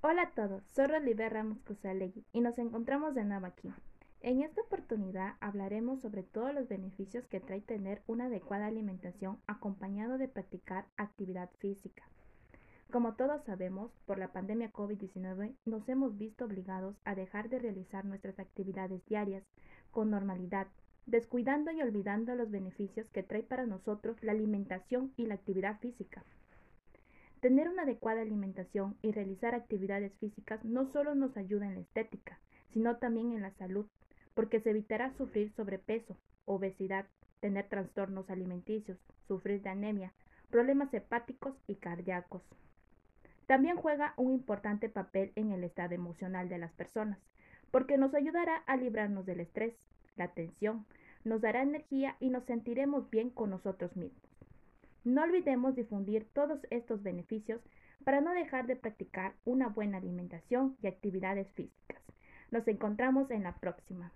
Hola a todos, soy Rolibé Ramos Cusalegui y nos encontramos de nuevo aquí. En esta oportunidad hablaremos sobre todos los beneficios que trae tener una adecuada alimentación acompañado de practicar actividad física. Como todos sabemos, por la pandemia COVID-19 nos hemos visto obligados a dejar de realizar nuestras actividades diarias con normalidad, descuidando y olvidando los beneficios que trae para nosotros la alimentación y la actividad física. Tener una adecuada alimentación y realizar actividades físicas no solo nos ayuda en la estética, sino también en la salud, porque se evitará sufrir sobrepeso, obesidad, tener trastornos alimenticios, sufrir de anemia, problemas hepáticos y cardíacos. También juega un importante papel en el estado emocional de las personas, porque nos ayudará a librarnos del estrés, la tensión, nos dará energía y nos sentiremos bien con nosotros mismos. No olvidemos difundir todos estos beneficios para no dejar de practicar una buena alimentación y actividades físicas. Nos encontramos en la próxima.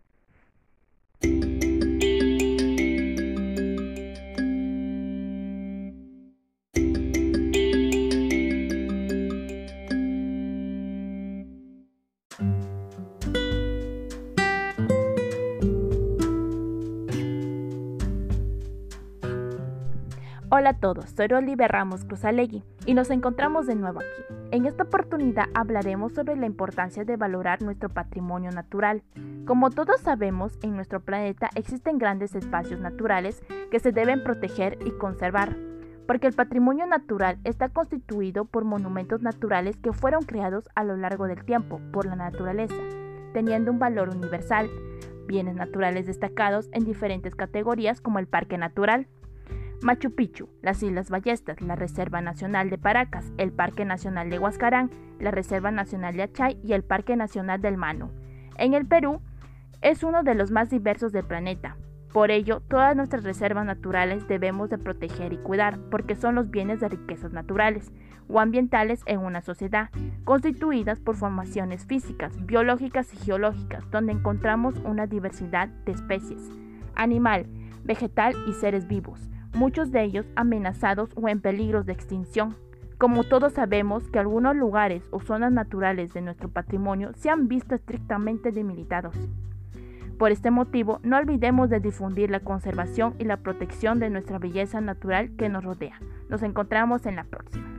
Hola a todos, soy Oliver Ramos Cruzalegui y nos encontramos de nuevo aquí. En esta oportunidad hablaremos sobre la importancia de valorar nuestro patrimonio natural. Como todos sabemos, en nuestro planeta existen grandes espacios naturales que se deben proteger y conservar, porque el patrimonio natural está constituido por monumentos naturales que fueron creados a lo largo del tiempo por la naturaleza, teniendo un valor universal, bienes naturales destacados en diferentes categorías como el Parque Natural, Machu Picchu, las Islas Ballestas, la Reserva Nacional de Paracas, el Parque Nacional de Huascarán, la Reserva Nacional de Achay y el Parque Nacional del Manu. En el Perú es uno de los más diversos del planeta. Por ello, todas nuestras reservas naturales debemos de proteger y cuidar, porque son los bienes de riquezas naturales o ambientales en una sociedad, constituidas por formaciones físicas, biológicas y geológicas, donde encontramos una diversidad de especies, animal, vegetal y seres vivos muchos de ellos amenazados o en peligro de extinción. Como todos sabemos que algunos lugares o zonas naturales de nuestro patrimonio se han visto estrictamente debilitados. Por este motivo, no olvidemos de difundir la conservación y la protección de nuestra belleza natural que nos rodea. Nos encontramos en la próxima.